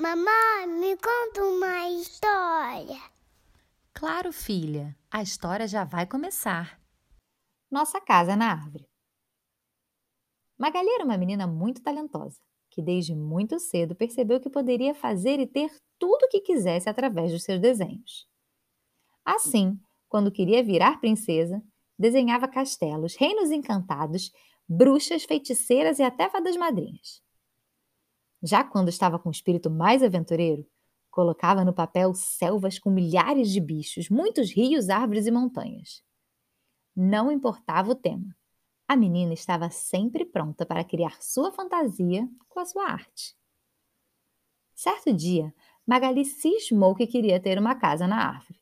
Mamãe, me conta uma história. Claro, filha, a história já vai começar. Nossa casa na árvore. Magali era uma menina muito talentosa, que desde muito cedo percebeu que poderia fazer e ter tudo o que quisesse através dos seus desenhos. Assim, quando queria virar princesa, desenhava castelos, reinos encantados, bruxas, feiticeiras e até fadas madrinhas. Já quando estava com o espírito mais aventureiro, colocava no papel selvas com milhares de bichos, muitos rios, árvores e montanhas. Não importava o tema. A menina estava sempre pronta para criar sua fantasia com a sua arte. Certo dia, Magali cismou que queria ter uma casa na árvore.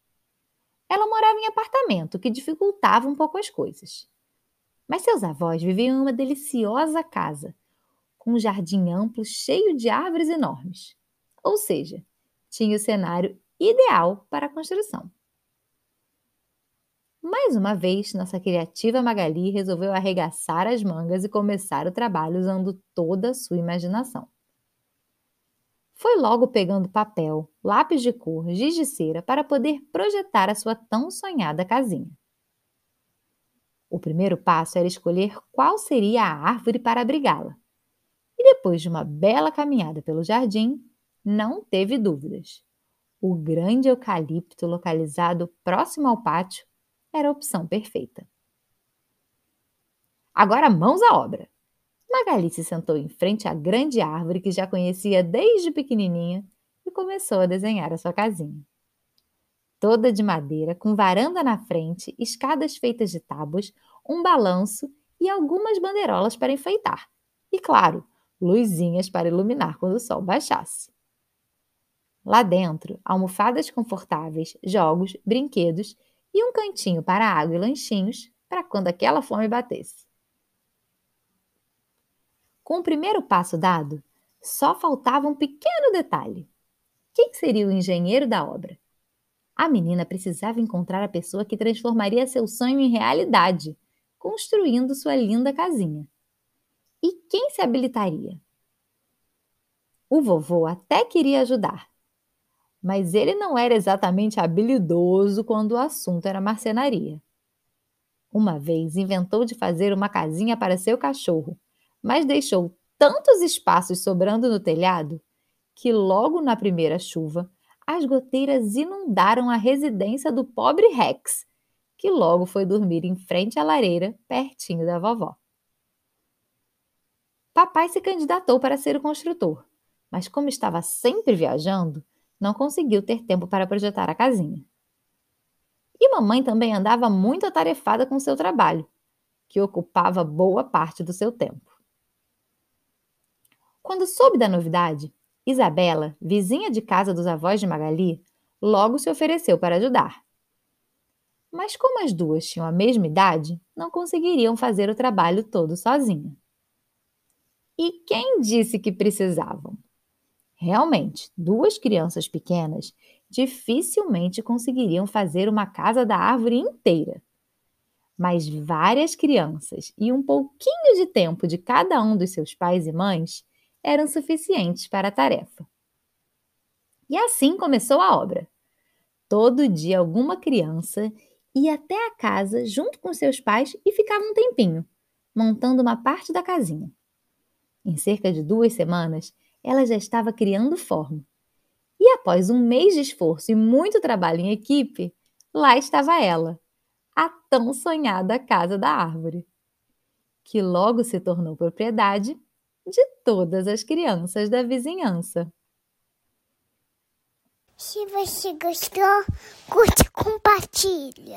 Ela morava em apartamento, que dificultava um pouco as coisas. Mas seus avós viviam em uma deliciosa casa, com um jardim amplo cheio de árvores enormes. Ou seja, tinha o cenário ideal para a construção. Mais uma vez, nossa criativa Magali resolveu arregaçar as mangas e começar o trabalho usando toda a sua imaginação. Foi logo pegando papel, lápis de cor, giz de cera para poder projetar a sua tão sonhada casinha. O primeiro passo era escolher qual seria a árvore para abrigá-la. E depois de uma bela caminhada pelo jardim, não teve dúvidas. O grande eucalipto localizado próximo ao pátio era a opção perfeita. Agora mãos à obra! Magali se sentou em frente à grande árvore que já conhecia desde pequenininha e começou a desenhar a sua casinha. Toda de madeira, com varanda na frente, escadas feitas de tábuas, um balanço e algumas bandeirolas para enfeitar. E, claro, luzinhas para iluminar quando o sol baixasse. Lá dentro, almofadas confortáveis, jogos, brinquedos e um cantinho para água e lanchinhos para quando aquela fome batesse. Com o primeiro passo dado, só faltava um pequeno detalhe. Quem seria o engenheiro da obra? A menina precisava encontrar a pessoa que transformaria seu sonho em realidade, construindo sua linda casinha. E quem se habilitaria? O vovô até queria ajudar, mas ele não era exatamente habilidoso quando o assunto era marcenaria. Uma vez inventou de fazer uma casinha para seu cachorro, mas deixou tantos espaços sobrando no telhado que logo na primeira chuva as goteiras inundaram a residência do pobre Rex, que logo foi dormir em frente à lareira, pertinho da vovó. Papai se candidatou para ser o construtor, mas como estava sempre viajando, não conseguiu ter tempo para projetar a casinha. E mamãe também andava muito atarefada com seu trabalho, que ocupava boa parte do seu tempo. Quando soube da novidade, Isabela, vizinha de casa dos avós de Magali, logo se ofereceu para ajudar. Mas como as duas tinham a mesma idade, não conseguiriam fazer o trabalho todo sozinha. E quem disse que precisavam? Realmente, duas crianças pequenas dificilmente conseguiriam fazer uma casa da árvore inteira. Mas várias crianças e um pouquinho de tempo de cada um dos seus pais e mães eram suficientes para a tarefa. E assim começou a obra. Todo dia, alguma criança ia até a casa junto com seus pais e ficava um tempinho, montando uma parte da casinha. Em cerca de duas semanas, ela já estava criando forma. E após um mês de esforço e muito trabalho em equipe, lá estava ela, a tão sonhada Casa da Árvore, que logo se tornou propriedade de todas as crianças da vizinhança. Se você gostou, curte e compartilha.